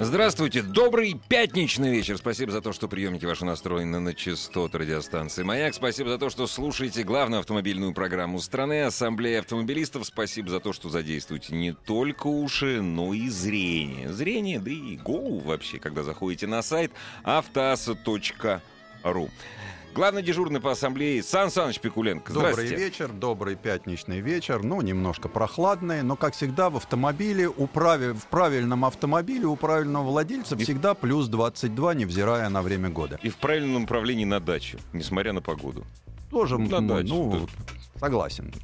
Здравствуйте, добрый пятничный вечер. Спасибо за то, что приемники ваши настроены на частоту радиостанции «Маяк». Спасибо за то, что слушаете главную автомобильную программу страны «Ассамблея автомобилистов». Спасибо за то, что задействуете не только уши, но и зрение. Зрение, да и голову вообще, когда заходите на сайт автоаса.ру. Главный дежурный по ассамблее Сан Саныч Пикуленко. Добрый вечер, добрый пятничный вечер. Ну, немножко прохладный, но, как всегда, в автомобиле, у прави- в правильном автомобиле у правильного владельца И- всегда плюс 22, невзирая на время года. И в правильном направлении на дачу, несмотря на погоду. Тоже, На м, даче, ну, согласен.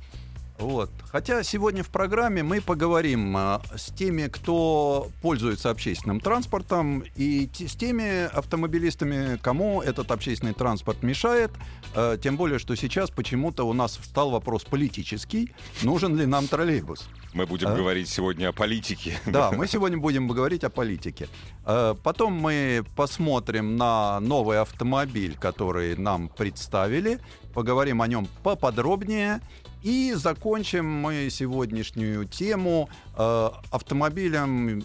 Вот. Хотя сегодня в программе мы поговорим а, с теми, кто пользуется общественным транспортом, и те- с теми автомобилистами, кому этот общественный транспорт мешает. А, тем более, что сейчас почему-то у нас встал вопрос политический: нужен ли нам троллейбус? Мы будем А? говорить сегодня о политике. Да, мы сегодня будем говорить о политике. Э, Потом мы посмотрим на новый автомобиль, который нам представили, поговорим о нем поподробнее. И закончим мы сегодняшнюю тему э, автомобилем,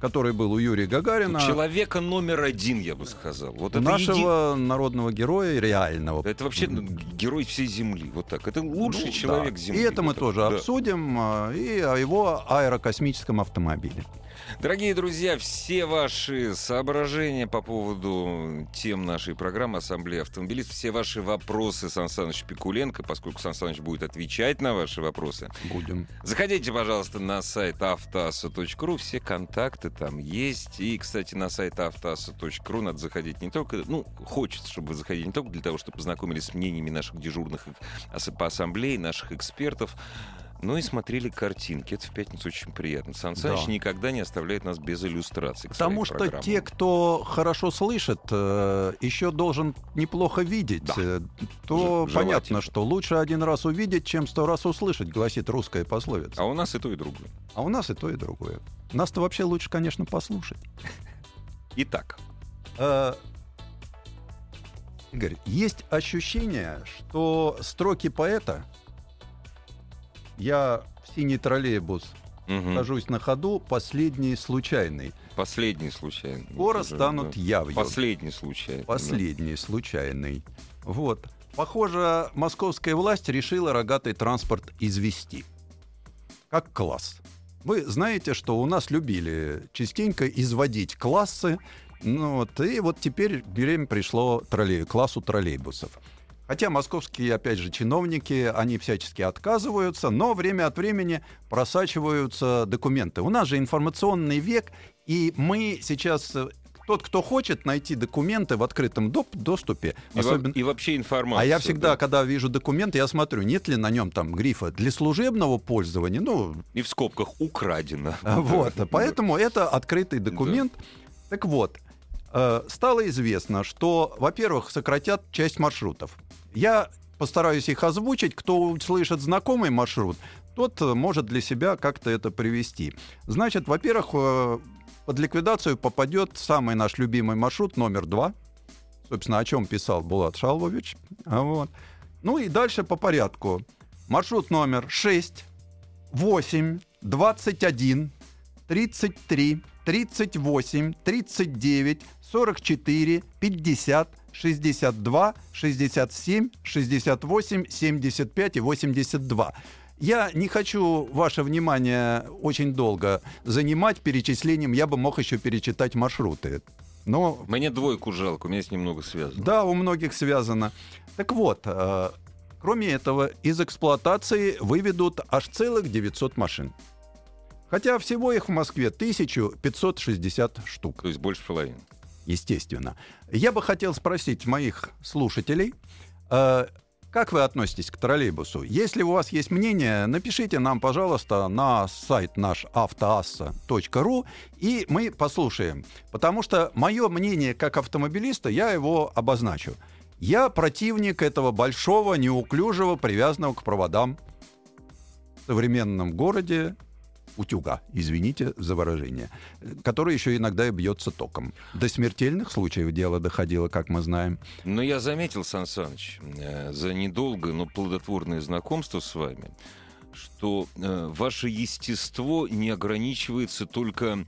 который был у Юрия Гагарина, Человека номер один, я бы сказал. Вот это еди- нашего народного героя реального. Это вообще герой всей Земли. Вот так. Это лучший Ну, человек да. Земли. И это мы Вот так. тоже Да. обсудим, э, и о его аэрокосмическом автомобиле. Дорогие друзья, все ваши соображения по поводу тем нашей программы Ассамблея автомобилистов, все ваши вопросы Сан Саныч Пикуленко, поскольку Сан Саныч будет отвечать на ваши вопросы, Будем. Заходите, пожалуйста, на сайт автоаса.ру, все контакты там есть. И, кстати, на сайт автоаса.ру надо заходить не только, ну, хочется, чтобы вы заходили не только для того, чтобы познакомились с мнениями наших дежурных по ассамблее, наших экспертов, но и смотрели картинки. Это в пятницу очень приятно. Сан Саныч Да. никогда не оставляет нас без иллюстраций. к Потому что программам. те, кто хорошо слышит, э, еще должен неплохо видеть. Да. Э, То Ж- понятно, желательно. что лучше один раз увидеть, чем сто раз услышать, гласит русская пословица. А у нас и то, и другое. А у нас и то, и другое. Нас-то вообще лучше, конечно, послушать. Итак, Э, Игорь, есть ощущение, что строки поэта «Я в синий троллейбус мгм. сажусь на ходу, последний случайный». последний случайно. Скоро уже, станут да. явью. Последний случайно. да. Последний, случайный. Вот. Похоже, московская власть решила рогатый транспорт извести. Как класс. Вы знаете, что у нас любили частенько изводить классы. Ну, вот, и вот теперь время пришло троллей, классу троллейбусов. Хотя московские, опять же, чиновники, они всячески отказываются, но время от времени просачиваются документы. У нас же информационный век, и мы сейчас... э, Тот, кто хочет найти документы в открытом доп- доступе, И, особенно... и вообще информация. А я всегда, да. когда вижу документы, я смотрю, нет ли на нем там грифа для служебного пользования. Ну, И в скобках украдено. Вот, поэтому это открытый документ. Так вот, э, стало известно, что, во-первых, сократят часть маршрутов. Я постараюсь их озвучить. Кто услышит знакомый маршрут, тот э, может для себя как-то это привести. Значит, во-первых, э, под ликвидацию попадет самый наш любимый маршрут номер два. Собственно, о чем писал Булат Шалвович. А Вот. Ну и дальше по порядку. Маршрут номер 6, 8, 21, 33, 38, 39, 44, 50, 62, 67, 68, 75 и 82. Я не хочу ваше внимание очень долго занимать перечислением. Я бы мог еще перечитать маршруты. Но Мне двойку жалко, у меня с ним много связано. да, у многих связано. Так вот, э, кроме этого, из эксплуатации выведут аж целых 900 машин. Хотя всего их в Москве 1560 штук, То есть больше половины. Естественно. Я бы хотел спросить моих слушателей, э, Как вы относитесь к троллейбусу? Если у вас есть мнение, напишите нам, пожалуйста, на сайт наш автоасса.ру, и мы послушаем. Потому что мое мнение как автомобилиста, я его обозначу. Я противник этого большого, неуклюжего, привязанного к проводам в современном городе утюга, извините за выражение, который еще иногда и бьется током. До смертельных случаев дело доходило, как мы знаем. Но я заметил, Сан Саныч, э, за недолгое, но плодотворное знакомство с вами, что э, ваше естество не ограничивается только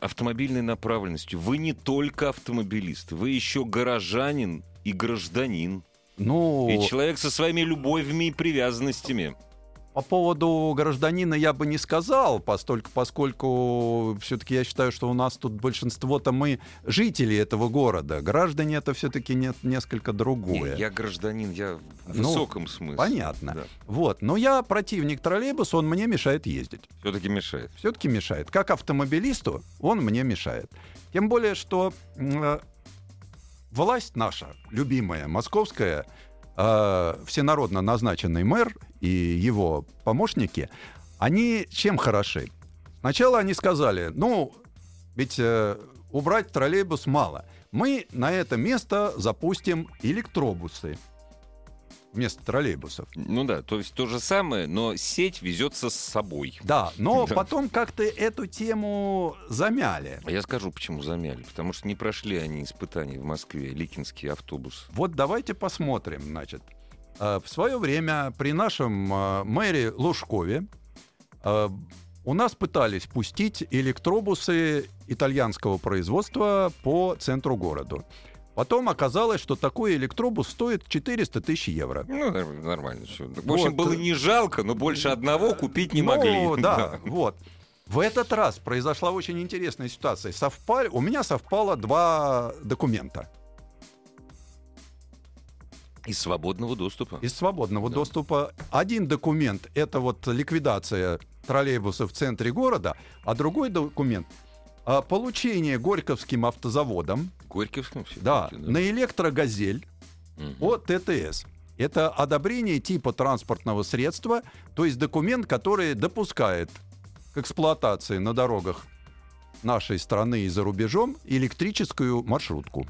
автомобильной направленностью. Вы не только автомобилист, вы еще горожанин и гражданин. Ну, И человек со своими любовями и привязанностями. По поводу гражданина я бы не сказал, постольку, поскольку все-таки я считаю, что у нас тут большинство-то мы жители этого города. Граждане это все-таки не, несколько другое. Не, я гражданин, я в Ну, высоком смысле. Понятно. Да. Вот. Но я противник троллейбуса, он мне мешает ездить. Все-таки мешает. Все-таки мешает. Как автомобилисту он мне мешает. Тем более, что э, власть наша, любимая, московская, э, всенародно назначенный мэр и его помощники, они чем хороши? Сначала они сказали, ну, ведь э, убрать троллейбус мало. Мы на это место запустим электробусы вместо троллейбусов. Ну да, то есть то же самое, но сеть везется с собой. Да, но Да. потом как-то эту тему замяли. А я скажу, почему замяли. Потому что не прошли они испытаний в Москве, ликинский автобус. Вот давайте посмотрим, значит. Э, В свое время при нашем э, мэре Лужкове э, у нас пытались пустить электробусы итальянского производства по центру города. Потом оказалось, что такой электробус стоит 400 тысяч евро. Ну, нормально все. В Вот. общем, было не жалко, но больше одного купить не Ну, могли. Да, вот. В этот раз произошла очень интересная ситуация. Совпали, у меня совпало два документа. Из свободного доступа. из свободного Да. доступа. Один документ — это вот ликвидация троллейбусов в центре города, а другой документ — а, получение Горьковским автозаводом Горьковском все да, на электрогазель Мгм. от ТТС. Это одобрение типа транспортного средства, то есть документ, который допускает к эксплуатации на дорогах нашей страны и за рубежом электрическую маршрутку.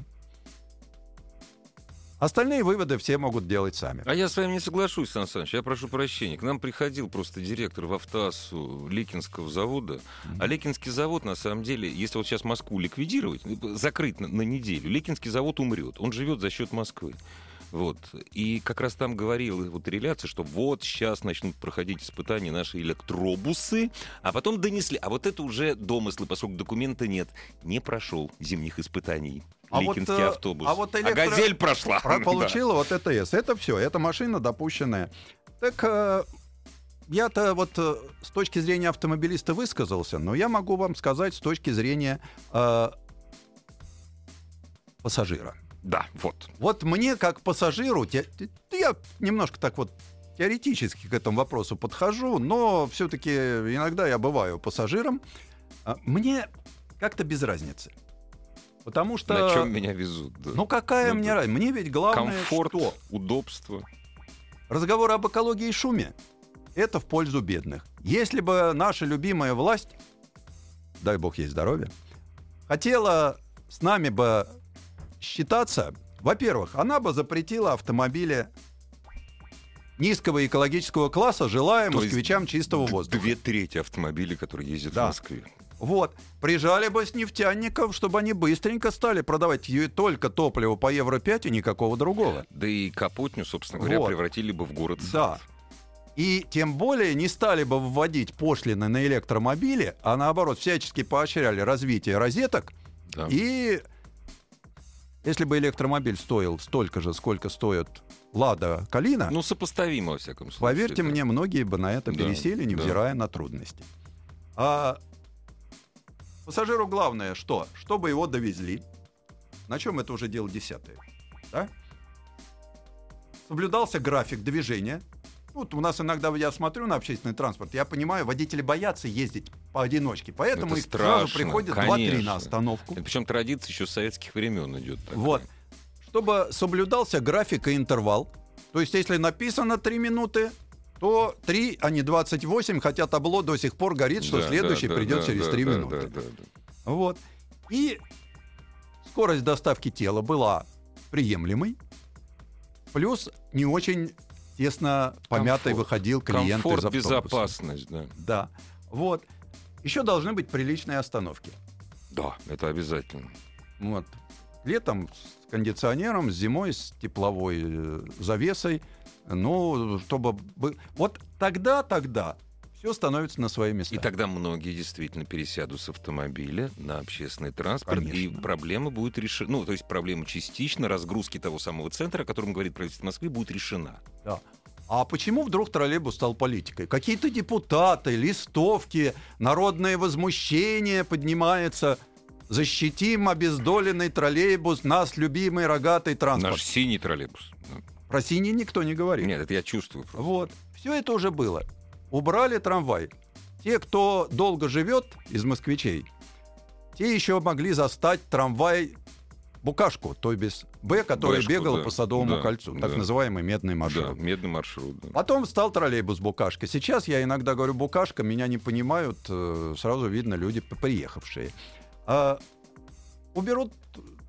Остальные выводы все могут делать сами. А я с вами не соглашусь, Сан Саныч. Я прошу прощения. К нам приходил просто директор в автоассу Ликинского завода. А Ликинский завод, на самом деле, если вот сейчас Москву ликвидировать, закрыть на, на неделю, Ликинский завод умрет. Он живет за счет Москвы. Вот. И как раз там говорил вот реляция, что вот сейчас начнут проходить испытания наши электробусы, а потом донесли. А вот это уже домыслы, поскольку документа нет. Не прошел зимних испытаний. А вот, Ликинский э, автобус. а вот электро- газель прошла. Про- Да. Получила вот ЭТС. Это все, это машина допущенная. Так э, я-то вот э, с точки зрения автомобилиста высказался, но я могу вам сказать с точки зрения э, пассажира. Да, вот. Вот мне как пассажиру, те- те- я немножко так вот теоретически к этому вопросу подхожу, но все-таки иногда я бываю пассажиром. А, Мне как-то без разницы. Потому что... На чем меня везут. да. Ну какая Ну, мне разница? Мне ведь главное Комфорт, что? удобство. Разговор об экологии и шуме — это в пользу бедных. Если бы наша любимая власть, дай бог ей здоровья, хотела с нами бы считаться, во-первых, она бы запретила автомобили низкого экологического класса, желая То москвичам чистого воздуха. Две трети автомобилей, которые ездят Да. в Москве. Вот. Прижали бы с нефтяников, чтобы они быстренько стали продавать только топливо по евро 5 и никакого другого. Да и Капотню, собственно говоря, Вот. превратили бы в город. Да. И тем более не стали бы вводить пошлины на электромобили, а наоборот всячески поощряли развитие розеток. Да. И если бы электромобиль стоил столько же, сколько стоит Лада Калина, Ну, сопоставимо, во всяком случае. поверьте да. мне, многие бы на это Да, пересели, да. невзирая на трудности. А пассажиру главное что? Чтобы его довезли. На чем это уже дело десятое? Да? Соблюдался график движения. Вот у нас иногда я смотрю на общественный транспорт, я понимаю, водители боятся ездить поодиночке, поэтому Это их сразу страшно, приходят 2-3 конечно. на остановку. Причем традиция еще с советских времен идет. такая. Вот. Чтобы соблюдался график и интервал, То есть, если написано 3 минуты, то 3, а не 28, хотя табло до сих пор горит, что Да, следующий да, придет да, через да, 3 да, минуты. да, да, да. Вот. И скорость доставки тела была приемлемой, плюс не очень тесно помятый Комфорт. выходил клиент Комфорт, из автобуса. безопасность, да. Да. Вот. Еще должны быть приличные остановки. Да, это обязательно. Вот. Летом с кондиционером, зимой с тепловой э, завесой. Ну, чтобы... бы- Вот тогда, тогда все становится на свои места. И тогда многие действительно пересядут с автомобиля на общественный транспорт, и Конечно. проблема будет решена. Ну, то есть проблема частично разгрузки того самого центра, о котором говорит правительство Москвы, будет решена. Да. А почему вдруг троллейбус стал политикой? Какие-то депутаты, листовки, народное возмущение поднимается. Защитим обездоленный троллейбус, нас любимый рогатый транспорт. Наш синий троллейбус. Про синий никто не говорит. Нет, это я чувствую. просто. Вот. Все это уже было. Убрали трамвай. Те, кто долго живет из москвичей, те еще могли застать трамвай Букашку, то есть Б, который Бэшку, бегал да. по Садовому Да, кольцу, так да. называемый медный Да, маршрут. медный маршрут. да. Потом стал троллейбус Букашка. Сейчас я иногда говорю Букашка, меня не понимают, э, сразу видно люди приехавшие. А, уберут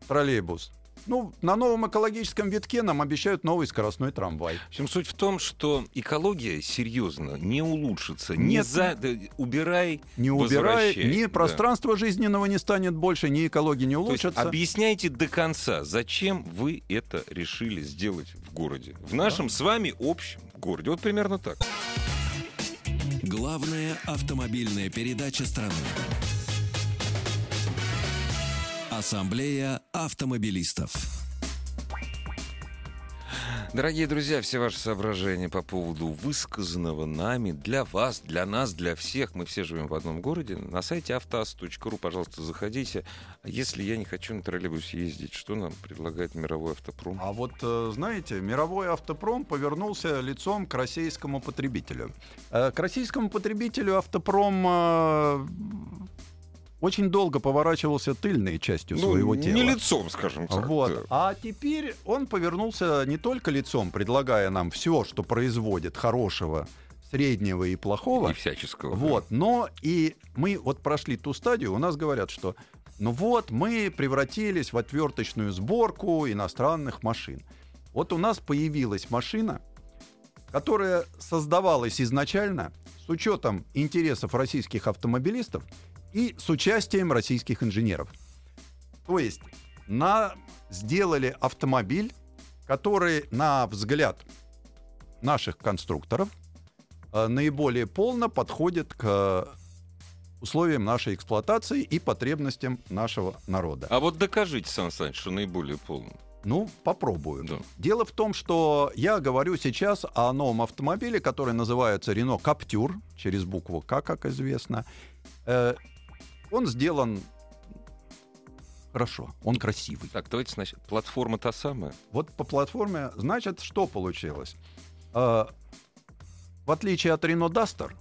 троллейбус. Ну, на новом экологическом витке нам обещают новый скоростной трамвай. В общем, суть в том, что экология серьезно не улучшится. Не Нет. за... да, убирай, Не возвращай. ни Да. пространства жизненного не станет больше, ни экология не То есть улучшится. объясняйте до конца, зачем вы это решили сделать в городе. В нашем с вами общем городе. Вот примерно так. Главная автомобильная передача страны. Ассамблея автомобилистов. Дорогие друзья, все ваши соображения по поводу высказанного нами для вас, для нас, для всех, мы все живем в одном городе, на сайте автоаз.ру, пожалуйста, заходите. Если я не хочу на троллейбусе ездить, что нам предлагает мировой автопром? А вот, э, знаете, мировой автопром повернулся лицом к российскому потребителю. Э, К российскому потребителю автопром э, очень долго поворачивался тыльной частью своего тела. Ну, не лицом, скажем так. Вот. да. А теперь он повернулся не только лицом, предлагая нам все, что производит хорошего, среднего и плохого. И всяческого. да. Вот, но и мы вот прошли ту стадию, у нас говорят, что ну вот мы превратились в отверточную сборку иностранных машин. Вот у нас появилась машина, которая создавалась изначально с учетом интересов российских автомобилистов и с участием российских инженеров. То есть на, сделали автомобиль, который, на взгляд наших конструкторов, э, наиболее полно подходит к условиям нашей эксплуатации и потребностям нашего народа. А вот докажите, Сан Саныч, что наиболее полно. Ну, попробую. Да. Дело в том, что я говорю сейчас о новом автомобиле, который называется Renault Captur, через букву К, как известно. Он сделан хорошо, он красивый. Так, давайте сначала. Платформа та самая. Вот по платформе, значит, что получилось? Э, В отличие от Renault Duster,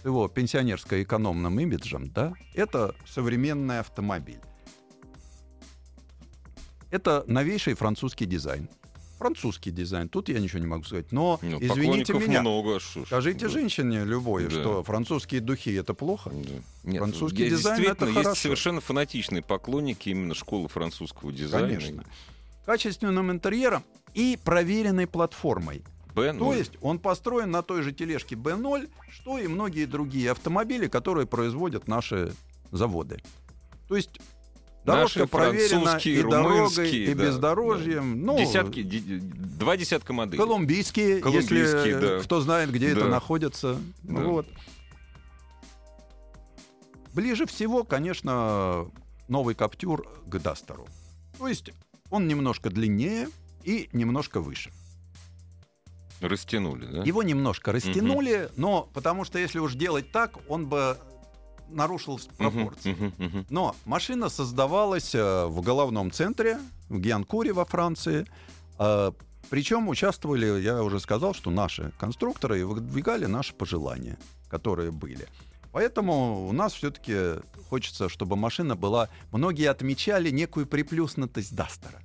с его пенсионерско-экономным имиджем, да, это современный автомобиль. Это новейший французский дизайн. Французский дизайн, тут я ничего не могу сказать. Но, Ну, извините меня, много. Скажите Да. женщине любой, Да. что французские духи — это плохо. Да. Нет, Французский дизайн — это есть хорошо. совершенно фанатичные поклонники именно школы французского дизайна. Конечно. Качественным интерьером и проверенной платформой. Б, То есть он построен на той же тележке B0, что и многие другие автомобили, которые производят наши заводы. То есть дорожка Наши французские, и дорогой, и да, бездорожьем. Ну, десятки, два десятка моделей. колумбийские, Колумбийские, если да. кто знает, где это Да. находится. Да. Вот. Ближе всего, конечно, новый Каптюр к Дастеру. То есть он немножко длиннее и немножко выше. Растянули, да? Его немножко растянули, но потому что если уж делать так, он бы нарушил пропорции. мгм, мгм. Но машина создавалась э, в головном центре, в Гианкуре во Франции. Э, Причем участвовали, я уже сказал, что наши конструкторы и выдвигали наши пожелания, которые были. Поэтому у нас все-таки хочется, чтобы машина была... Многие отмечали некую приплюснутость Дастера.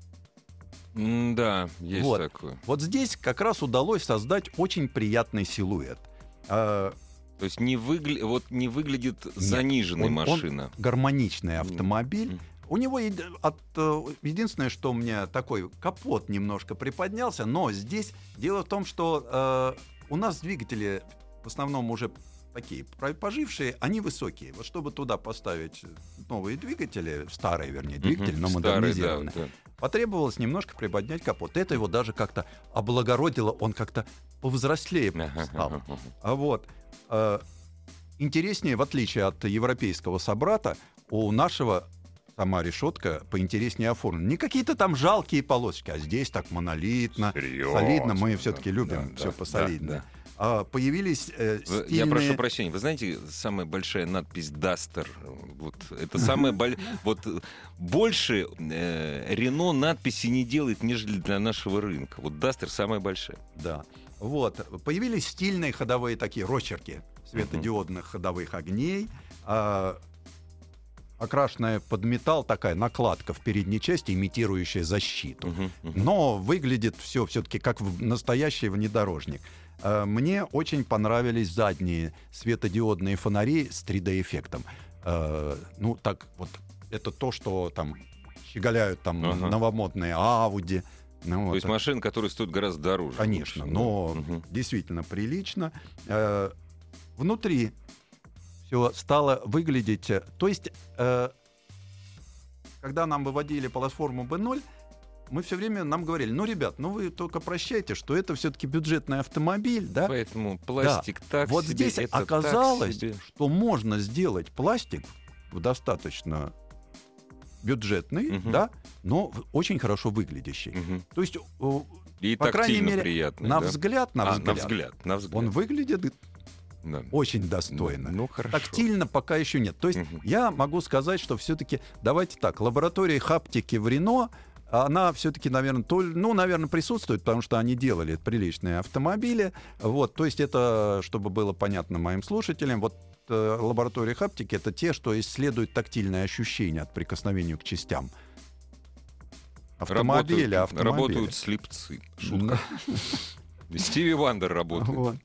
Да, есть Вот. такое. Вот здесь как раз удалось создать очень приятный силуэт. То есть не, выгля... вот не выглядит заниженной он- он машина. гармоничный автомобиль. Мгм. У него еди- от, э, единственное, что у меня такой капот немножко приподнялся, но здесь дело в том, что э, у нас двигатели в основном уже такие пожившие, они высокие. Вот чтобы туда поставить новые двигатели, старые, вернее, двигатели, Мгм. но Старый, да, модернизированные, да. потребовалось немножко приподнять капот. Это его даже как-то облагородило, он как-то повзрослее стал. А вот э, интереснее, в отличие от европейского собрата, у нашего сама решетка поинтереснее оформлена. Не какие-то там жалкие полосочки, а здесь так монолитно, Серьезно, солидно. Мы да, все-таки да, любим да, все да, посолидно. да. А, появились э, стильные... Я прошу прощения, вы знаете, самая большая надпись Дастер, вот это самое боль... вот э, больше э, Рено надписи не делает, нежели для нашего рынка. Вот Дастер самая большая. Да. Вот. Появились стильные ходовые такие рочерки светодиодных ходовых огней. а, окрашенная под металл такая накладка в передней части, имитирующая защиту. Мгм, мгм. Но выглядит все все-таки как в- настоящий внедорожник. Э, Мне очень понравились задние светодиодные фонари с 3D-эффектом. Э, Ну, так вот, это то, что там щеголяют там Ага. новомодные Ауди. Ну, То вот есть машины, которые стоят гораздо дороже. Конечно, Лучше, но да. Мгм. действительно прилично. Э, Внутри все стало выглядеть... э, То есть, э, когда нам выводили платформу B0, мы все время нам говорили, ну, ребят, ну вы только прощайте, что это все-таки бюджетный автомобиль, да? Поэтому пластик так вот себе, здесь это так оказалось, себе. что можно сделать пластик в достаточно бюджетный, Мгм. да, но очень хорошо выглядящий. Мгм. То есть, И По крайней мере, приятный. на да? взгляд, на А, взгляд, на взгляд, на взгляд. он выглядит Да. очень достойно. Ну, хорошо. Тактильно пока еще нет. То есть Мгм. я могу сказать, что все-таки, давайте так, лаборатория хаптики в Рено, она все-таки, наверное, то, ну, наверное, присутствует, потому что они делали приличные автомобили. Вот, то есть это, чтобы было понятно моим слушателям, вот э, лаборатория хаптики это те, что исследуют тактильные ощущения от прикосновения к частям. Автомобили, работают, автомобили. работают слепцы. Шутка. Стиви Вандер работает.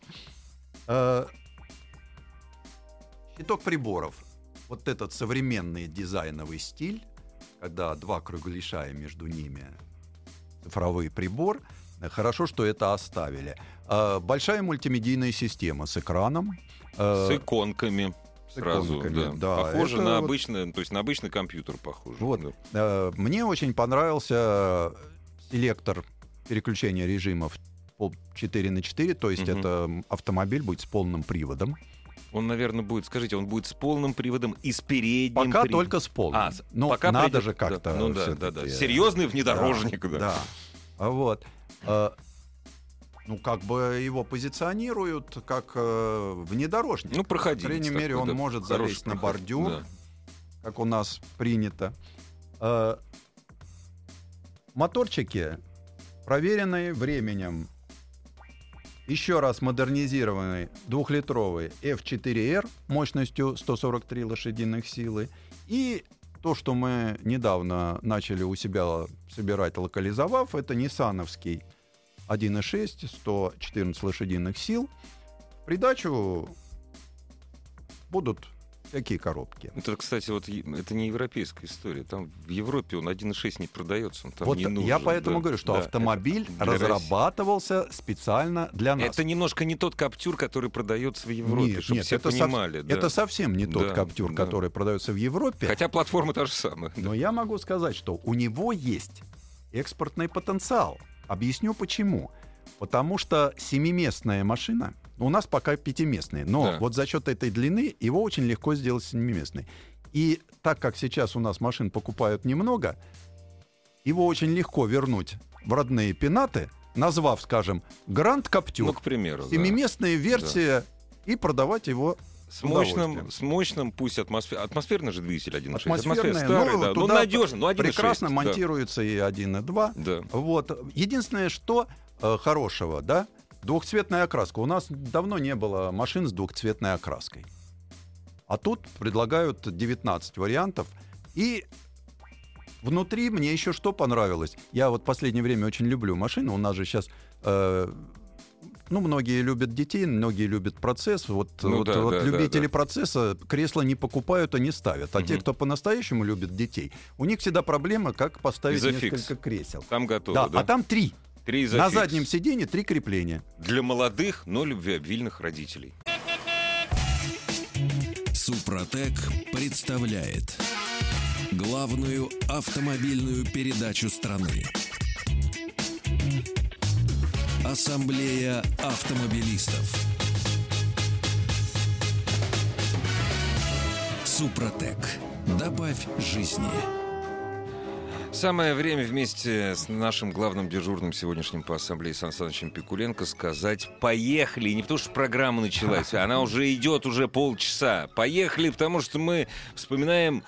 Э, Щиток приборов. Вот этот современный дизайновый стиль, когда два кругляша и между ними цифровой прибор. Хорошо, что это оставили. Э, Большая мультимедийная система с экраном. э, С иконками. Сразу, да. да. Похоже Это на вот- обычный, то есть на обычный компьютер похоже. Вот. да. Э, Мне очень понравился селектор переключения режимов пол- 4 на 4, то есть Мгм. это автомобиль будет с полным приводом. Он, наверное, будет, скажите, он будет с полным приводом и с передним Пока приводом. только с полным. А, Но пока надо придет- же да, как-то. Ну да, да, да. э, Серьезный внедорожник, да. Да. А Вот. Э, Ну, как бы его позиционируют как э, внедорожник. Ну, проходи. По крайней мере, он может залезть на бордюр. как у нас принято. Э, Моторчики, проверенные временем, еще раз модернизированный двухлитровый F4R мощностью 143 лошадиных силы и то, что мы недавно начали у себя собирать, локализовав, это ниссановский 1.6, 114 лошадиных сил. Придачу будут всякие коробки. Это, кстати, вот это не европейская история. Там в Европе он 1.6 не продается, он там вот не нужен. я поэтому да, говорю, что да. автомобиль для России. разрабатывался специально для нас. Это немножко не тот каптюр, который продается в Европе, Нет, чтобы нет, все это, понимали. да. это совсем не тот Да, каптюр, да. который продается в Европе. Хотя платформа та же самая. да. Но я могу сказать, что у него есть экспортный потенциал. Объясню почему. Потому что семиместная машина, у нас пока пятиместная, но Да. вот за счет этой длины его очень легко сделать семиместной. И так как сейчас у нас машин покупают немного, его очень легко вернуть в родные пенаты, назвав, скажем, Гранд Каптюр, Ну, к примеру. да. семиместная версия, и продавать его С мощным, с мощным, пусть атмосфер... атмосферный же двигатель 1.6. Атмосферная, Атмосфер старый, ну, да. Ну, туда надежный, ну, 1.6. прекрасно да. монтируется и 1, и 2. Да. Вот. Единственное, что э, хорошего, да, двухцветная окраска. У нас давно не было машин с двухцветной окраской. А тут предлагают 19 вариантов. И внутри мне еще что понравилось. Я вот в последнее время очень люблю машины. У нас же сейчас э, ну, многие любят детей, многие любят процесс. Вот, Ну вот, да, вот да, да, любители да. процесса кресла не покупают, а не ставят. А те, Мгм. кто по-настоящему любит детей, у них всегда проблема, как поставить несколько кресел. Там готово, Да, да? а там три. Три На изофикс. заднем сиденье три крепления. Для молодых, но любвеобильных родителей. Супротек представляет главную автомобильную передачу страны. Ассамблея автомобилистов. Супротек. Добавь жизни. Самое время вместе с нашим главным дежурным сегодняшним по ассамблее Сан Санычем Пикуленко сказать «Поехали!» И не потому, что программа началась, а она уже идет уже полчаса. Поехали, потому что мы вспоминаем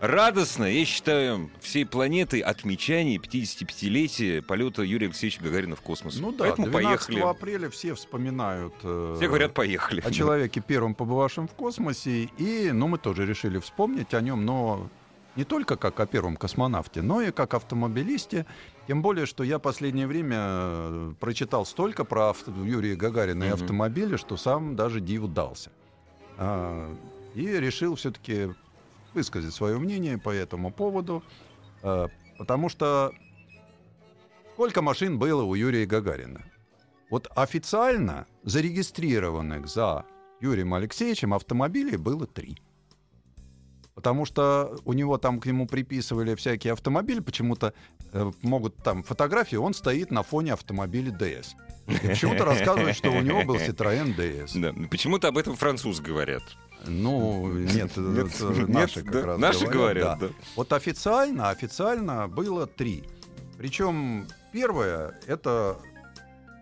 радостно, я считаю, всей планеты отмечание 55-летия полета Юрия Алексеевича Гагарина в космос. Ну да, Поэтому 12 поехали. апреля все вспоминают э, Все говорят «поехали». о человеке первом побывавшем в космосе. И, ну, мы тоже решили вспомнить о нем, но не только как о первом космонавте, но и как автомобилисте. Тем более, что я последнее время э, прочитал столько про авто- Юрия Гагарина и автомобили, что сам даже диву дался. А, И решил все-таки высказать свое мнение по этому поводу, э, потому что сколько машин было у Юрия Гагарина? Вот официально зарегистрированных за Юрием Алексеевичем автомобилей было три. Потому что у него там к нему приписывали всякие автомобили, почему-то э, могут там фотографии, он стоит на фоне автомобиля DS. Почему-то рассказывают, что у него был Citroёn DS. Да. Почему-то об этом французы говорят. Ну, нет, Нет, это нет, наши как да, раз наши говорят, да. да. Вот официально, официально было три. Причем первое — это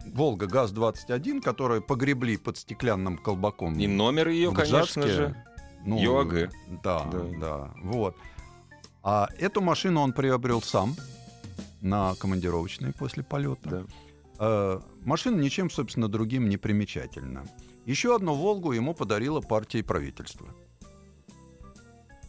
Волга ГАЗ-21, которую погребли под стеклянным колбаком. И номер ее, конечно же. Ну, ЮАГ. Да, Да. да, вот. А эту машину он приобрел сам на командировочной после полета. Да. Э, машина ничем, собственно, другим не примечательна. Еще одну «Волгу» ему подарила партия и правительство.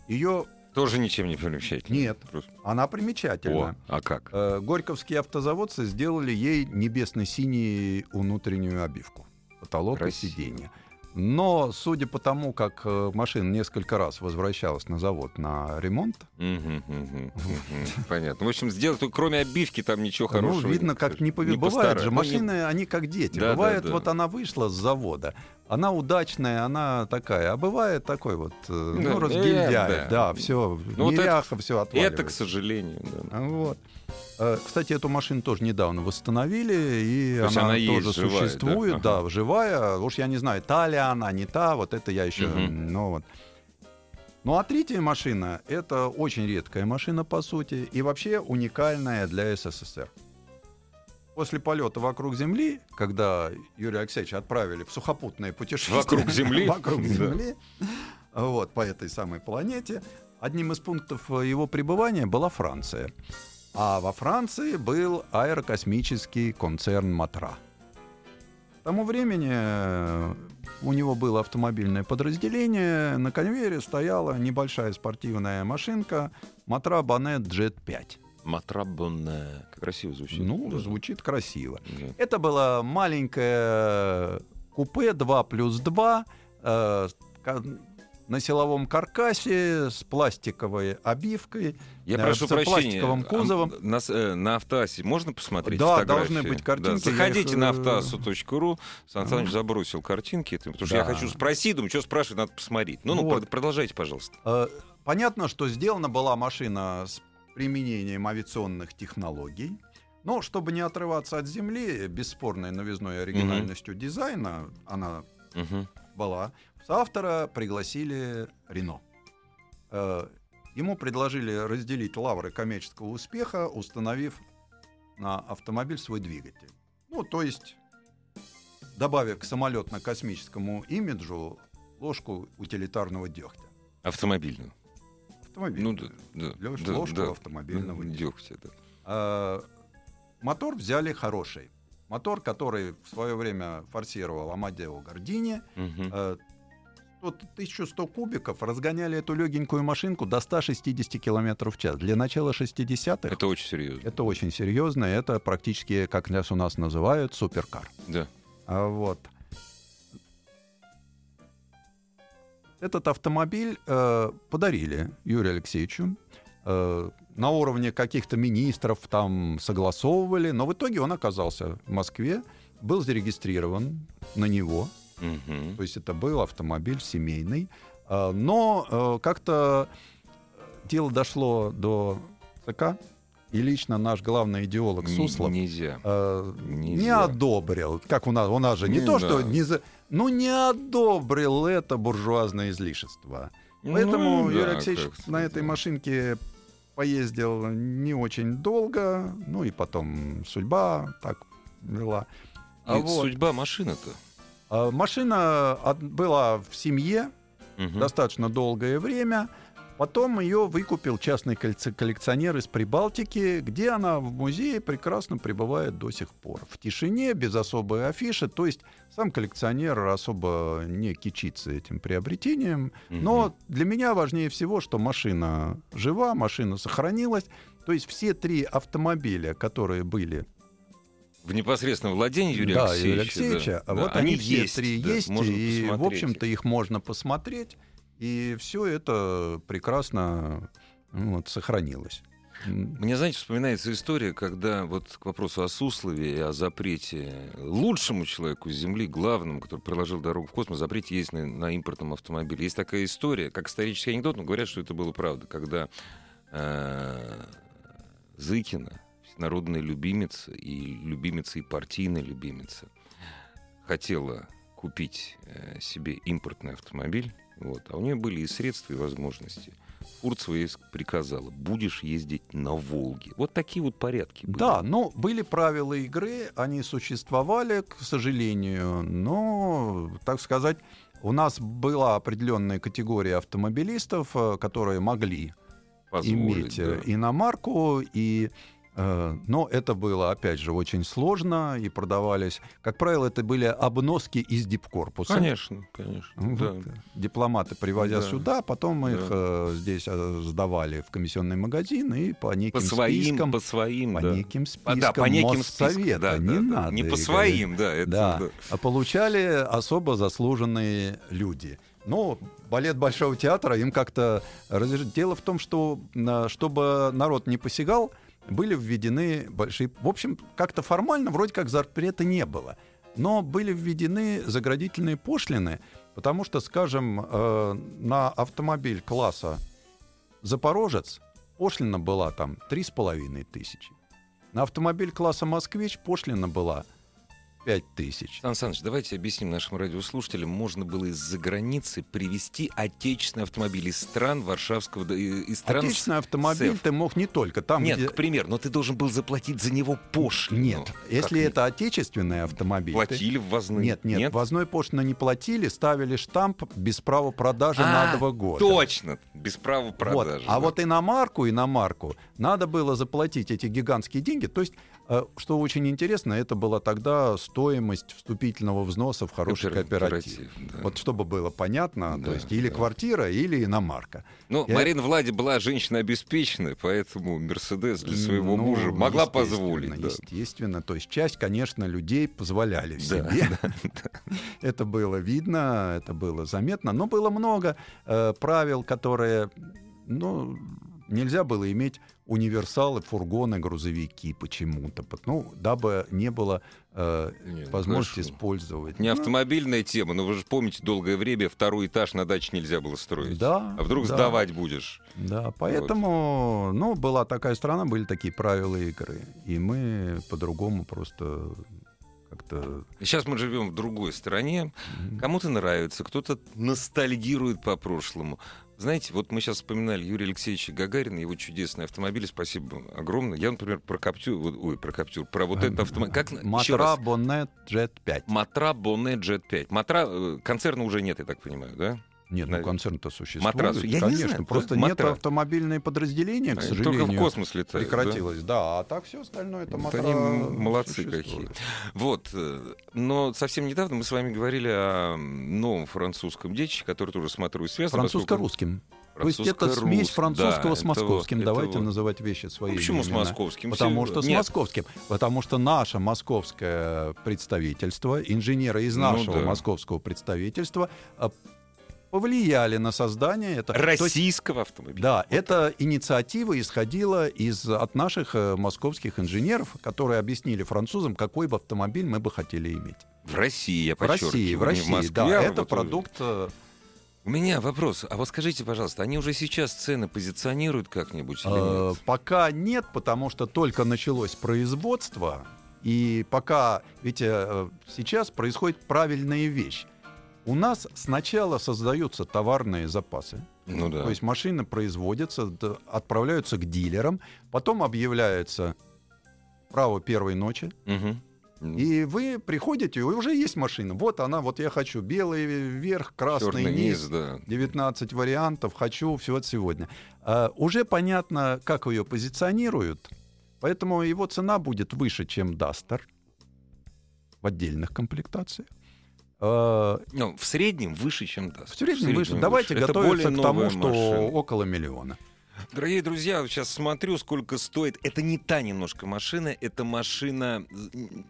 Ее Тоже ничем не примечательно. нет, Просто- она О, примечательна. а как? Э, Горьковские автозаводцы сделали ей небесно-синюю внутреннюю обивку. Потолок Красиво. и сиденье. Но, судя по тому, как э, машина несколько раз возвращалась на завод на ремонт. Понятно. В общем, сделать кроме обивки там ничего ну, хорошего. видно, не- как не повезло. Бывает же, Ну, машины, они как дети. Бывает, вот она вышла с завода, она удачная, она такая. А бывает такой вот, э, ну, Да, разгильдяй. э, да. Да, все, Ну, вот это- неряха, все отваливается. Это, к сожалению, да. А, Вот. Э, Кстати, эту машину тоже недавно восстановили, и То она, она тоже живая, да? существует, да, Ага. живая. Уж я не знаю, та ли она, не та, вот это я еще, Мгм. ну вот. Ну а третья машина — это очень редкая машина, по сути, и вообще уникальная для СССР. После полета вокруг Земли, когда Юрия Алексеевича отправили в сухопутное путешествие... Вокруг Земли? Вокруг. Земли. Вот, по этой самой планете. Одним из пунктов его пребывания была Франция. А во Франции был аэрокосмический концерн «Матра». К тому времени э, у него было автомобильное подразделение. На конвейере стояла небольшая спортивная машинка «Матра Бонет Джет 5». Матрабонная. Как красиво звучит. Ну, Да. звучит красиво. Да. Это было маленькое купе 2 плюс 2 э, на силовом каркасе с пластиковой обивкой. Я э, прошу с прощения. пластиковым кузовом. а, На, э, на автоасе можно посмотреть Да, фотографии? должны быть картинки, Да. Заходите их, на э, автоасу.ру. Сан Саныч забросил картинки, потому что я хочу спросить, думаю, что спрашивать, надо посмотреть. Ну, ну, Вот. прод- продолжайте, пожалуйста. Э, Понятно, что сделана была машина с применением авиационных технологий. Но чтобы не отрываться от земли, бесспорной новизной и оригинальностью дизайна, она Мгм. была. Соавтора пригласили Рено. Э, Ему предложили разделить лавры коммерческого успеха, установив на автомобиль свой двигатель. Ну, то есть, добавив к самолетно-космическому имиджу ложку утилитарного дегтя. Автомобильную. Автомобиль. Ну, да, да, Лёш, да, ложку да. автомобильного Ну, дегтя. дегтя, да. Э, Мотор взяли хороший. Мотор, который в свое время форсировал Амадео Гордини, Мгм. Э, Вот 1100 кубиков разгоняли эту легенькую машинку до 160 км в час. Для начала 60-х Это очень серьезно. это очень серьезно. Это практически, как нас у нас называют, суперкар. Да. А вот. Этот автомобиль э, подарили Юрию Алексеевичу. Э, на уровне каких-то министров там согласовывали, но в итоге он оказался в Москве, был зарегистрирован на него. Мгм. То есть это был автомобиль семейный. Э, но э, как-то дело дошло до ЦК, и лично наш главный идеолог Суслов Нельзя. э, не Нельзя. одобрил. Как у нас, у нас же не, Не, то, что да. не за, ну не одобрил это буржуазное излишество. Поэтому Ну, Юрий да, Алексеевич на этой машинке поездил не очень долго, ну и потом судьба так вела. А вот, Судьба машины-то. а, машина от- была в семье Мгм. достаточно долгое время. Потом ее выкупил частный коллекционер из Прибалтики, где она в музее прекрасно пребывает до сих пор. В тишине, без особой афиши. То есть сам коллекционер особо не кичится этим приобретением. Но для меня важнее всего, что машина жива, машина сохранилась. То есть все три автомобиля, которые были В непосредственном владении Юрия да, Алексеевича. Юрия Алексеевича, да. а Да, вот они, все три да, есть, и, в общем-то, их можно посмотреть, и все это прекрасно ну, вот, сохранилось. Мне, знаете, вспоминается история, когда вот к вопросу о Суслове и о запрете лучшему человеку с Земли, главному, который проложил дорогу в космос, запрете есть на, на импортном автомобиле. Есть такая история, как исторический анекдот, но говорят, что это было правда, когда э, Зыкина, народная любимица и любимица и партийная любимица, хотела купить э, себе импортный автомобиль, вот, а у нее были и средства, и возможности. Фурцева ей приказала, будешь ездить на Волге. Вот такие вот порядки были. Да, ну, были правила игры, они существовали, к сожалению, но, так сказать, у нас была определенная категория автомобилистов, э, которые могли Позволить, иметь э, да. иномарку, и, но это было, опять же, очень сложно, и продавались, как правило, это были обноски из дипкорпуса. Конечно, конечно. Вот, да. э, Дипломаты привозя Да. сюда, потом Да. их э, здесь э, сдавали в комиссионный магазин и по неким По своим, спискам, по своим, по да. неким А, спискам да, по неким спискам, да, не да, надо. Не по своим, да, это Да, да. а получали особо заслуженные люди. Но балет Большого театра им как-то Дело в том, что на- чтобы народ не посягал, были введены большие... В общем, как-то формально вроде как запрета не было. Но были введены заградительные пошлины, потому что, скажем, э, на автомобиль класса «Запорожец» пошлина была там 3,5 тысячи. На автомобиль класса «Москвич» пошлина была 5 тысяч. Сан Саныч, давайте объясним нашим радиослушателям. Можно было из-за границы привезти отечественный автомобиль из стран Варшавского... из стран... Отечественный автомобиль ты мог не только там, Нет, где... к примеру, но ты должен был заплатить за него пошлину. Нет, Как если нет? это отечественный автомобиль... ты- Платили ввозные? Нет, нет, ввозной пошлины не платили, ставили штамп без права продажи А, на два года. Точно, без права Вот. продажи. А да. вот иномарку, иномарку надо было заплатить эти гигантские деньги. То есть, что очень интересно, это была тогда стоимость вступительного взноса в хороший Кооператив, кооператив. да. Вот чтобы было понятно, Да, то есть или да. квартира, или иномарка. Ну, Я- Марина Влади была женщина обеспеченная, поэтому Мерседес для своего Ну, мужа могла естественно, позволить. да. Естественно, то есть часть, конечно, людей позволяли Да, себе. Это было видно, это было заметно, но было много э, правил, которые, ну, нельзя было иметь универсалы, фургоны, грузовики почему-то, ну, дабы не было э, Не, ну, возможности хорошо. использовать. Не Ну, автомобильная тема, но вы же помните, долгое время второй этаж на даче нельзя было строить. Да. А вдруг да, сдавать будешь? Да, поэтому, ну, была такая страна, были такие правила игры, и мы по-другому просто как-то Сейчас мы живем в другой стране. Кому-то нравится, кто-то ностальгирует по прошлому. Знаете, вот мы сейчас вспоминали Юрия Алексеевича Гагарина, его чудесный автомобиль, спасибо огромное. Я, например, про Каптюр, ой, про Каптюр, про вот этот автомобиль. Как, Матра. Боннет Джет 5. Матра Бонне Джет 5. Матра, э, концерна уже нет, я так понимаю, да? Нет, ну Наверное. концерн-то существует. Матрас. Я не Конечно, знаю, просто да, нет автомобильное подразделение, к сожалению. Только в космос летают. да? прекратилось, да. А так все остальное это Вот матра они м- молодцы существует. какие. Вот. э, Но совсем недавно мы с вами говорили о новом французском детище, который тоже с матрой связан. Французско-русским. То есть это смесь да, французского с это московским. это Давайте вот. называть вещи своими Ну, почему с именами. московским? Потому Все- что с Нет, московским. Потому что наше московское представительство, инженеры из Ну нашего да. московского представительства а, повлияли на создание это. То есть, Российского автомобиля. да, эта инициатива исходила из, от наших э, московских инженеров, которые объяснили французам, какой бы автомобиль мы бы хотели иметь. В России, я В России, подчеркиваю, в России, Москве, да, а это вот, продукт э, У меня вопрос. А вот скажите, пожалуйста, они уже сейчас цены позиционируют как-нибудь или Э, нет? Пока нет, потому что только началось производство, и пока, видите, сейчас происходит правильная вещь. У нас сначала создаются товарные запасы, Ну да. то есть машины производятся, отправляются к дилерам, потом объявляется право первой ночи. М, и вы приходите, и уже есть машина. Вот она, вот я хочу белый верх, красный Чёрный низ, низ, да. 19 вариантов, хочу все вот сегодня. А, уже понятно, как ее позиционируют, поэтому его цена будет выше, чем Дастер в отдельных комплектациях. А, Ну, в среднем выше, чем даст. в среднем выше. Давайте Это готовиться к тому, что машина. около миллиона. Дорогие друзья, сейчас смотрю, сколько стоит. Это не та немножко машина, это машина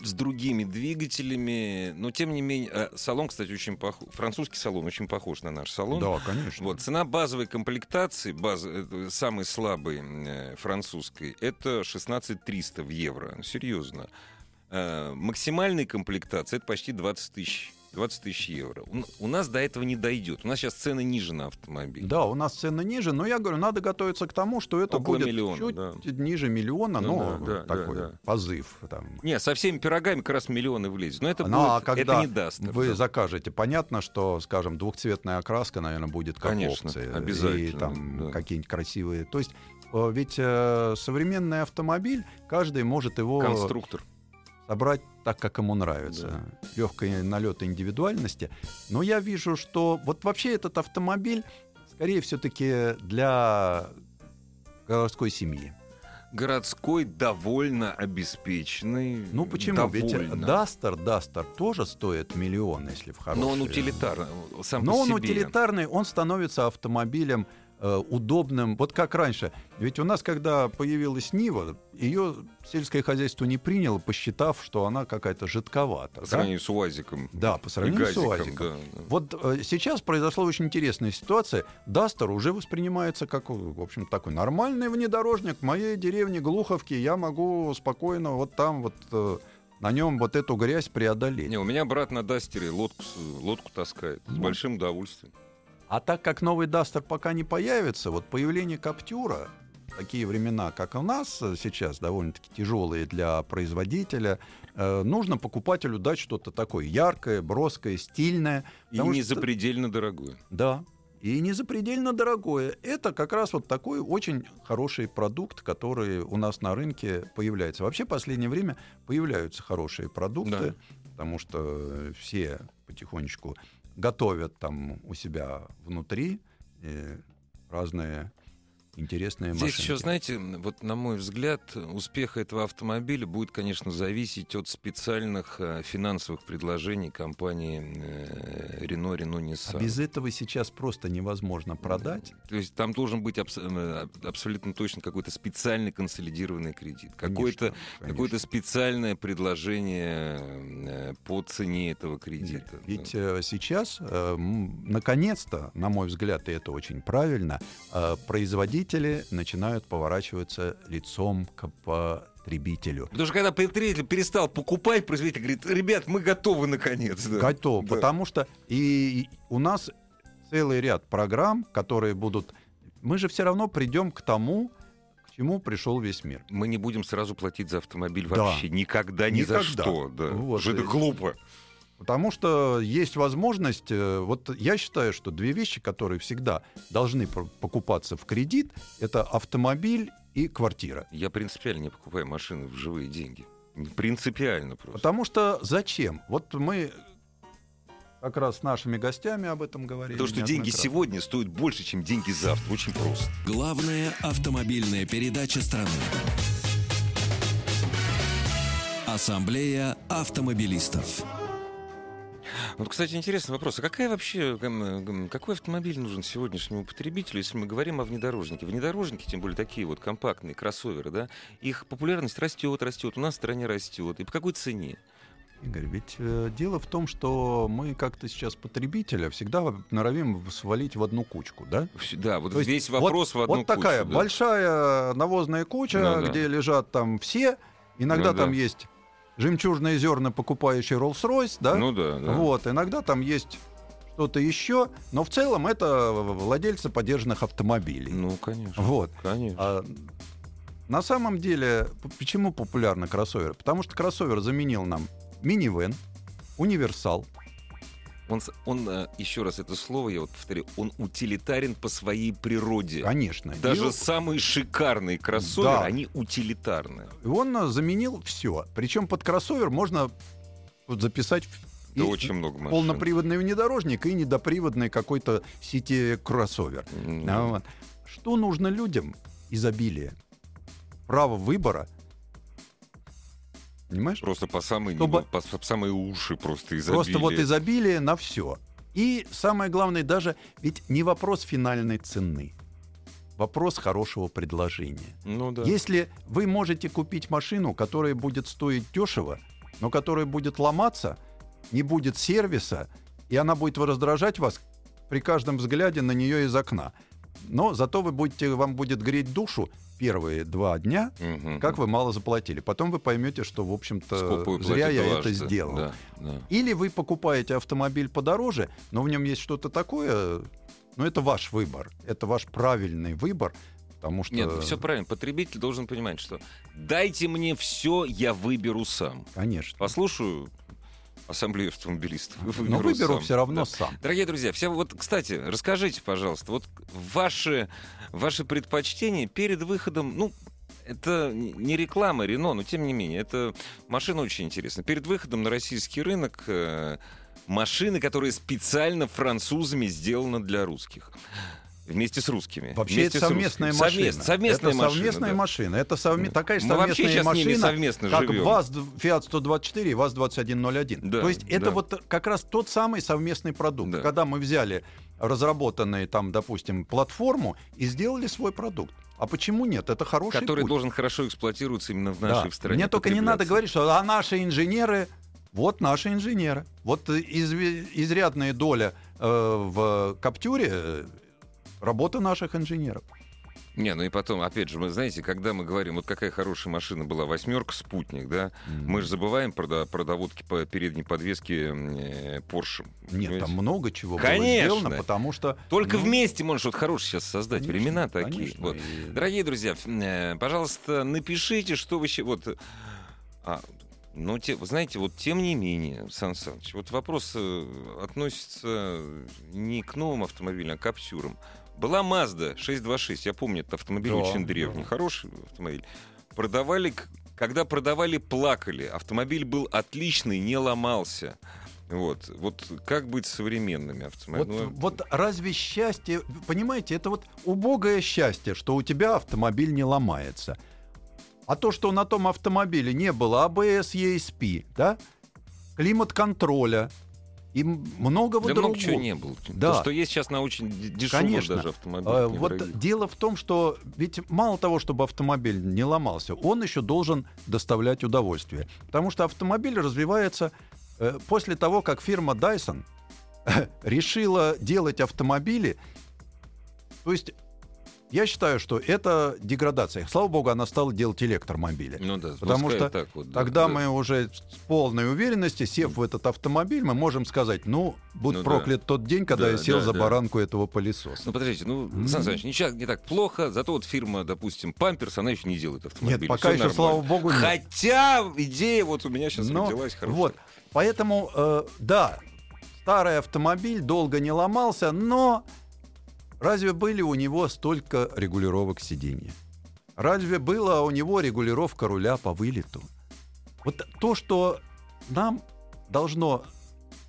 с- другими двигателями, но тем не менее, э, салон, кстати, очень похож. Французский салон очень похож на наш салон. Да, конечно. Вот, цена базовой комплектации, баз, э, самой слабой э, французской, это 16 300 в евро. Серьезно. Э, максимальной комплектации это почти 20 тысяч. 20 тысяч евро. У, нас до этого не дойдет. У нас сейчас цены ниже на автомобиль. Да, у нас цены ниже, но я говорю, надо готовиться к тому, что это Около будет миллиона, чуть да. ниже миллиона, Ну но да, да, такой да, да. позыв. Там. Не, со всеми пирогами как раз миллионы влезет. Но это, Ну, будет, а когда это не даст. Вы закажете. Понятно, что, скажем, двухцветная окраска, наверное, будет как Конечно, опция. обязательно, И там да. какие-нибудь красивые. То есть э, ведь э, современный автомобиль, каждый может его Конструктор. Собрать так, как ему нравится. Легкий налет индивидуальности. Но я вижу, что вот вообще этот автомобиль, скорее все-таки для городской семьи. Городской, довольно обеспеченный. Ну почему? Ведь довольно. Дастер, Дастер тоже стоит миллион, если в хорошем. Но он утилитарный. Сам Но по он себе. утилитарный, он становится автомобилем э, удобным. Вот как раньше. Ведь у нас, когда появилась Нива, ее сельское хозяйство не приняло, посчитав, что она какая-то жидковата. По да? сравнению с УАЗиком. Да, по сравнению с газиком, УАЗиком. да, да. Вот э, сейчас произошла очень интересная ситуация. Дастер уже воспринимается как, в общем, такой нормальный внедорожник. В моей деревне Глуховке я могу спокойно вот там вот э, на нем вот эту грязь преодолеть. Не, у меня брат на Дастере лодку, с- лодку таскает. С Ну. большим удовольствием. А так как новый Дастер пока не появится, вот появление Каптюра, такие времена, как у нас э, сейчас, довольно-таки тяжелые для производителя, э, нужно покупателю дать что-то такое яркое, броское, стильное. И не что- запредельно дорогое. Да. И не запредельно дорогое. Это как раз вот такой очень хороший продукт, который у нас на рынке появляется. Вообще в последнее время появляются хорошие продукты, Да. потому что все потихонечку готовят там у себя внутри э, разные интересные Здесь машинки. еще, знаете, вот на мой взгляд, успех этого автомобиля будет, конечно, зависеть от специальных э, финансовых предложений компании э, Renault, Renault, А Nissan. без этого сейчас просто невозможно продать. То есть там должен быть абс- э, абсолютно точно какой-то специальный консолидированный кредит, какое-то какое-то специальное предложение по цене этого кредита. Ведь э, сейчас, наконец-то, на мой взгляд, и это очень правильно, э, производители начинают поворачиваться лицом к потребителю. Потому что когда потребитель перестал покупать, производитель говорит, ребят, мы готовы наконец. Да. Готов, Да. потому что и у нас целый ряд программ, которые будут... Мы же все равно придем к тому, к чему пришел весь мир. Мы не будем сразу платить за автомобиль Да. вообще никогда, ни за Никогда. что. Да. Вот. Это глупо. Потому что есть возможность, э, вот я считаю, что две вещи, которые всегда должны покупаться в кредит, это автомобиль и квартира. Я принципиально не покупаю машины в живые деньги. Принципиально просто. Потому что зачем? Вот мы как раз с нашими гостями об этом говорили. Потому что деньги сегодня стоят больше, чем деньги завтра. Очень просто. Главная автомобильная передача страны. Ассамблея автомобилистов. Вот, кстати, интересный вопрос. А какая вообще, эм, эм, какой автомобиль нужен сегодняшнему потребителю, если мы говорим о внедорожнике? Внедорожники, тем более такие вот компактные, кроссоверы, да, их популярность растет, растет, у нас в стране растет. И по какой цене? Игорь, ведь э, дело в том, что мы как-то сейчас потребителя всегда норовим свалить в одну кучку, да? Да, вот То есть весь вопрос вот, в одну вот такая да. большая навозная куча, Ну да. где лежат там все. Иногда Ну там да. есть жемчужные зерна, покупающие Rolls-Royce, да? Ну да, да. Вот, иногда там есть что-то еще, но в целом это владельцы подержанных автомобилей. Ну, конечно. Вот. Конечно. А, на самом деле, почему популярны кроссоверы? Потому что кроссовер заменил нам минивэн, универсал. Он, он э, еще раз это слово, я вот повторю, он утилитарен по своей природе. Конечно. Даже И самые шикарные кроссоверы, Да. они утилитарны. И он а, заменил все. Причем под кроссовер можно вот записать Да и- очень много машин. полноприводный внедорожник и недоприводный какой-то сети кроссовер. М, А вот. Что нужно людям? Изобилие. Право выбора. Понимаешь? Просто по самые, Чтобы- по, по самые уши просто изобилие. Просто вот изобилие на все. И самое главное, даже ведь не вопрос финальной цены. Вопрос хорошего предложения. Ну да. Если вы можете купить машину, которая будет стоить дешево, но которая будет ломаться, не будет сервиса, и она будет раздражать вас при каждом взгляде на нее из окна. Но зато вы будете, вам будет греть душу первые два дня, Мгм. как вы мало заплатили. Потом вы поймете, что, в общем-то, зря я это сделал. Да, да. Или вы покупаете автомобиль подороже, но в нем есть что-то такое, но это ваш выбор. Это ваш правильный выбор, потому что... Нет, все правильно. Потребитель должен понимать, что дайте мне все, я выберу сам. Конечно. Послушаю ассамблею автомобилистов. и Но выберу сам. все равно Да. сам. Дорогие друзья, все вот, кстати, расскажите, пожалуйста, вот ваши, ваши предпочтения перед выходом, ну, это не реклама Рено, но тем не менее, это машина очень интересная. Перед выходом на российский рынок э, машины, которые специально французами сделаны для русских. Вместе с русскими. Вообще Вместе это совместная русскими. машина. Совмест- совместная это машина. совместная да. машина. Это совме- такая же Мы совместная машина, совместно как живем. ВАЗ, Fiat 124 и ВАЗ-2101. Да, То есть это да. вот как раз тот самый совместный продукт. Да. Когда мы взяли разработанную там, допустим, платформу и сделали свой продукт. А почему нет? Это хороший Который путь. должен хорошо эксплуатироваться именно в Да. нашей стране. Мне только не надо говорить, что а наши инженеры, вот наши инженеры. Вот изв- изрядная доля э, в Каптюре э, работа наших инженеров. Не, ну и потом, опять же, вы знаете, когда мы говорим, вот какая хорошая машина была, восьмерка, спутник, да, мы же забываем про, про доводки по передней подвеске э, Porsche. Нет, понимаете? там много чего Конечно. было сделано, потому что... Только ну, вместе можешь что-то хорошее сейчас создать. конечно, Времена такие. конечно. Вот. И- Дорогие друзья, э, пожалуйста, напишите, что вы... Вот, а, ну, те, знаете, вот тем не менее, Сан Саныч, вот вопрос э, относится не к новым автомобилям, а к каптюрам. Была Mazda 626, я помню, этот автомобиль Да, очень древний, да. хороший автомобиль. Продавали, когда продавали, плакали. Автомобиль был отличный, не ломался. Вот, вот как быть современными Вот, автомобилями? Ну, вот разве счастье, понимаете, это вот убогое счастье, что у тебя автомобиль не ломается. А то, что на том автомобиле не было А ABS, ESP, да, климат-контроля и многого Да другого. много чего не было. Да. То, что есть сейчас на очень д- дешевых Конечно. даже Э, автомобилях. Вот дело в том, что ведь мало того, чтобы автомобиль не ломался, он еще должен доставлять удовольствие. Потому что автомобиль развивается э, после того, как фирма Dyson решила делать автомобили. То есть я считаю, что это деградация. Слава богу, она стала делать электромобили. Ну да, Потому что так вот, да, Тогда да. мы уже с полной уверенностью, сев в этот автомобиль, мы можем сказать, ну, будь Ну да. проклят тот день, когда Да, я сел да, за да. баранку этого пылесоса. Ну, подождите, ну, Мгм. Сан Саныч, ничего не так плохо, зато вот фирма, допустим, Памперс, она еще не делает автомобили. Нет, пока Всё еще, слава богу, нет. Хотя идея вот у меня сейчас Но родилась хорошая. Вот, поэтому, э, да, старый автомобиль долго не ломался, но разве были у него столько регулировок сиденья? Разве была у него регулировка руля по вылету? Вот то, что нам должно,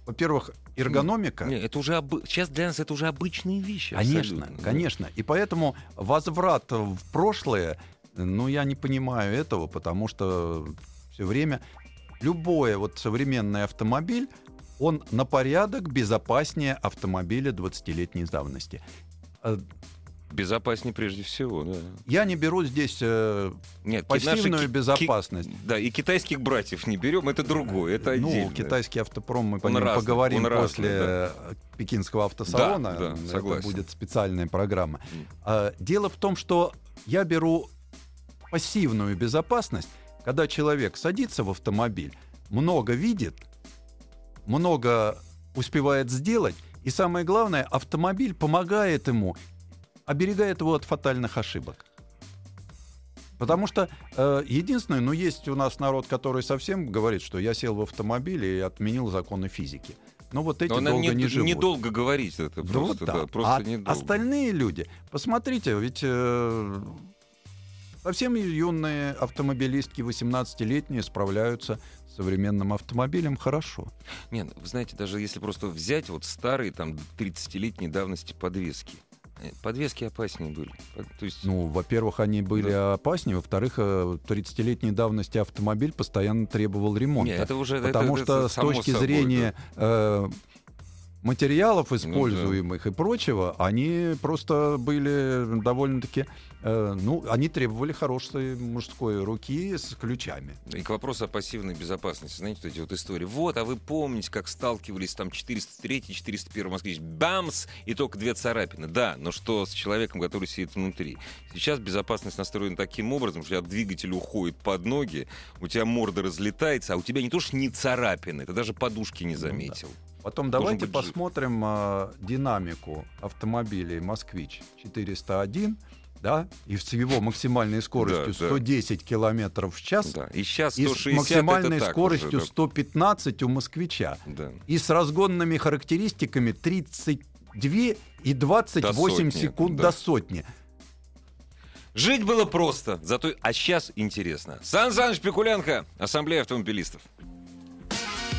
во-первых, эргономика. Не, это уже об... Сейчас для нас это уже обычные вещи. Конечно, абсолютно. конечно. И поэтому возврат в прошлое, ну, я не понимаю этого, потому что все время любой вот современный автомобиль, он на порядок безопаснее автомобиля 20-летней давности. Э, Безопаснее прежде всего, да. Я не беру здесь э, Нет, пассивную наши безопасность. ки- да, и китайских братьев не берем, это другое, это Ну, отдельно. китайский автопром, мы по ним разный, поговорим разный, после да. э, пекинского автосалона. Да, да, Это согласен. будет специальная программа. А, Дело в том, что я беру пассивную безопасность, когда человек садится в автомобиль, много видит, много успевает сделать, и самое главное, автомобиль помогает ему, оберегает его от фатальных ошибок. Потому что э, единственное, ну есть у нас народ, который совсем говорит, что я сел в автомобиль и отменил законы физики. Но вот эти Но долго не, не живут. недолго говорить это Да просто, вот да, просто а недолго. остальные люди, посмотрите, ведь э, совсем юные автомобилистки, 18-летние, справляются современным автомобилем хорошо. Нет, вы знаете, даже если просто взять вот старые там 30-летней давности подвески, э, подвески опаснее были. То есть, Ну, во-первых, они были опаснее, во-вторых, э, 30-летней давности автомобиль постоянно требовал ремонта. не, это уже это- Потому это что с само точки собой, зрения э, материалов Ну используемых и прочего, они просто были довольно-таки, э, ну, они требовали хорошей мужской руки с ключами. да. И к вопросу о пассивной безопасности. Знаете, вот эти вот истории. Вот, а вы помните, как сталкивались там 403 401 москвич, бамс, и только две царапины. Да, но что с человеком, который сидит внутри? Сейчас безопасность настроена таким образом, что у тебя двигатель уходит под ноги, у тебя морда разлетается, а у тебя не то что не царапины, ты даже подушки не Ну да. Потом давайте посмотрим э, динамику автомобилей «Москвич 401», да, и с его максимальной скоростью Да, да. 110 километров в час, Да. И сейчас и 160 с максимальной скоростью уже, 115 у «Москвича», да. Да. и с разгонными характеристиками 32 и 28 До сотни, секунд да. до сотни. Жить было просто, зато а сейчас интересно. Сан Саныч Пикуленко, Ассамблея автомобилистов.